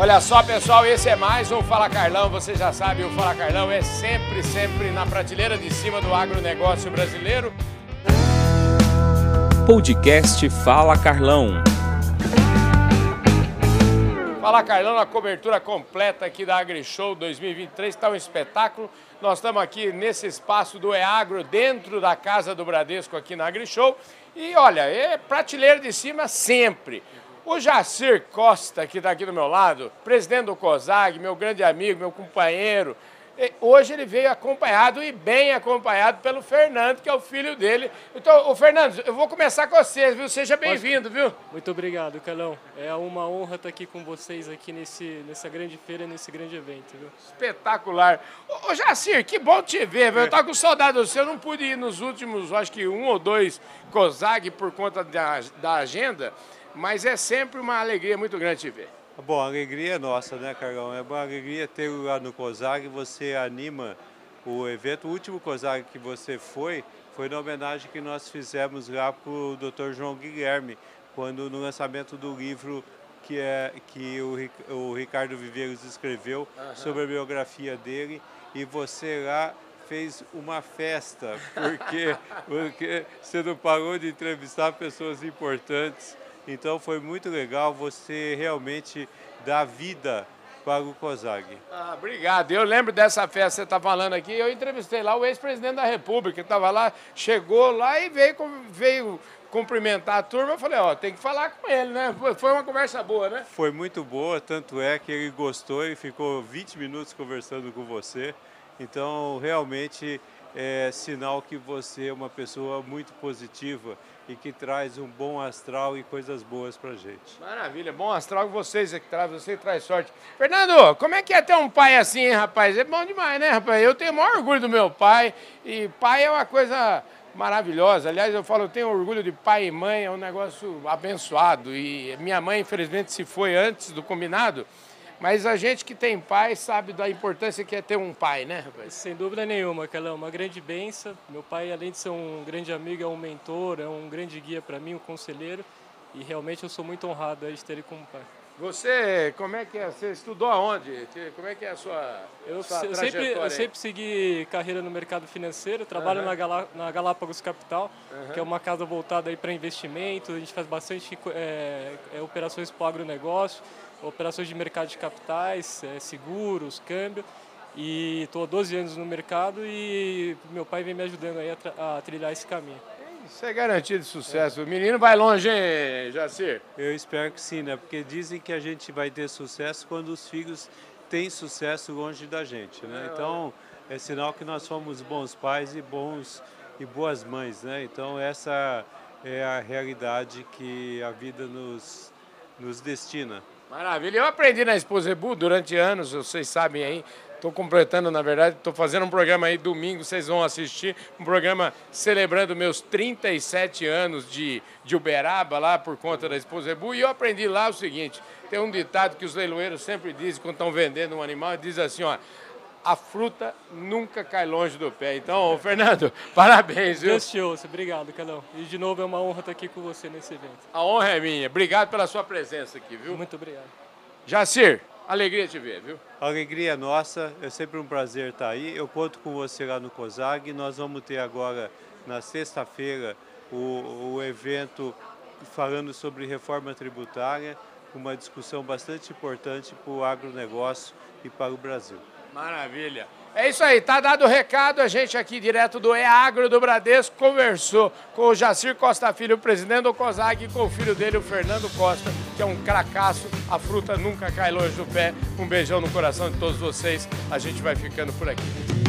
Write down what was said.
Olha só, pessoal, esse é mais um Fala Carlão. Você já sabe, o Fala Carlão é sempre, sempre na prateleira de cima do agronegócio brasileiro. Podcast Fala Carlão. Fala Carlão, a cobertura completa aqui da AgriShow 2023, está um espetáculo. Nós estamos aqui nesse espaço do EAGRO, dentro da casa do Bradesco aqui na AgriShow. E olha, é prateleira de cima sempre. O Jacir Costa, que está aqui do meu lado, presidente do COSAG, meu grande amigo, meu companheiro, hoje ele veio acompanhado e bem acompanhado pelo Fernando, que é o filho dele. Então, o Fernando, eu vou começar com você, viu? Seja bem-vindo, viu? Muito obrigado, Calão. É uma honra estar aqui com vocês aqui nesse, nessa grande feira, nesse grande evento, viu? Espetacular. Ô, Jacir, que bom te ver, viu? Eu tava com saudade do seu, eu não pude ir nos últimos, acho que um ou dois COSAG por conta da, da agenda, mas é sempre uma alegria muito grande te ver. Bom, a alegria é nossa, né, Carlão? É uma alegria ter lá no COSAG, você anima o evento. O último COSAG que você foi, foi na homenagem que nós fizemos lá para o Dr. João Guilherme, quando no lançamento do livro que, é, que o, o Ricardo Viveiros escreveu uhum. sobre a biografia dele, e você lá fez uma festa, porque, porque você não parou de entrevistar pessoas importantes então foi muito legal você realmente dar vida para o COSAG. Ah, obrigado. Eu lembro dessa festa que você está falando aqui. Eu entrevistei lá o ex-presidente da República, que estava lá, chegou lá e veio, veio cumprimentar a turma. Eu falei, ó, tem que falar com ele, né? Foi uma conversa boa, né? Foi muito boa, tanto é que ele gostou e ficou 20 minutos conversando com você. Então, realmente é sinal que você é uma pessoa muito positiva e que traz um bom astral e coisas boas pra gente. Maravilha, bom astral que vocês é que traz, você traz sorte. Fernando, como é que é ter um pai assim, hein, rapaz? É bom demais, né, rapaz? Eu tenho o maior orgulho do meu pai e pai é uma coisa maravilhosa. Aliás, eu falo, eu tenho orgulho de pai e mãe, é um negócio abençoado. E minha mãe, infelizmente, se foi antes do combinado. Mas a gente que tem pai sabe da importância que é ter um pai, né, rapaz? Sem dúvida nenhuma, é uma grande benção. Meu pai, além de ser um grande amigo, é um mentor, é um grande guia para mim, um conselheiro. E realmente eu sou muito honrado de ter ele como pai. Você, como é que é? Você estudou aonde? Como é que é a sua, eu, sua eu sempre, eu sempre segui carreira no mercado financeiro, trabalho uhum. na, Galá, na Galápagos Capital, uhum. que é uma casa voltada para investimento, a gente faz bastante é, é, operações para o agronegócio operações de mercado de capitais, é, seguros, câmbio. E estou há 12 anos no mercado e meu pai vem me ajudando aí a, a trilhar esse caminho. Isso é garantido de sucesso. É. O menino vai longe, hein, Jacir? Eu espero que sim, né? Porque dizem que a gente vai ter sucesso quando os filhos têm sucesso longe da gente, né? É, então, é sinal que nós somos bons pais e bons e boas mães, né? Então, essa é a realidade que a vida nos, nos destina. Maravilha. Eu aprendi na Exposebu durante anos, vocês sabem aí. Estou completando, na verdade, estou fazendo um programa aí domingo, vocês vão assistir, um programa celebrando meus 37 anos de, de Uberaba lá por conta da Exposebu. E eu aprendi lá o seguinte: tem um ditado que os leiloeiros sempre dizem quando estão vendendo um animal, diz assim, ó, a fruta nunca cai longe do pé. Então, Fernando, parabéns, viu? Deus obrigado, Calão. E de novo é uma honra estar aqui com você nesse evento. A honra é minha. Obrigado pela sua presença aqui, viu? Muito obrigado. Jacir, alegria te ver, viu? Alegria nossa, é sempre um prazer estar aí. Eu conto com você lá no COSAG. Nós vamos ter agora, na sexta-feira, o, o evento falando sobre reforma tributária, uma discussão bastante importante para o agronegócio e para o Brasil. Maravilha. É isso aí, tá dado o recado. A gente aqui, direto do EAGRO do Bradesco, conversou com o Jacir Costa Filho, presidente do COSAG, e com o filho dele, o Fernando Costa, que é um cracaço. A fruta nunca cai longe do pé. Um beijão no coração de todos vocês. A gente vai ficando por aqui.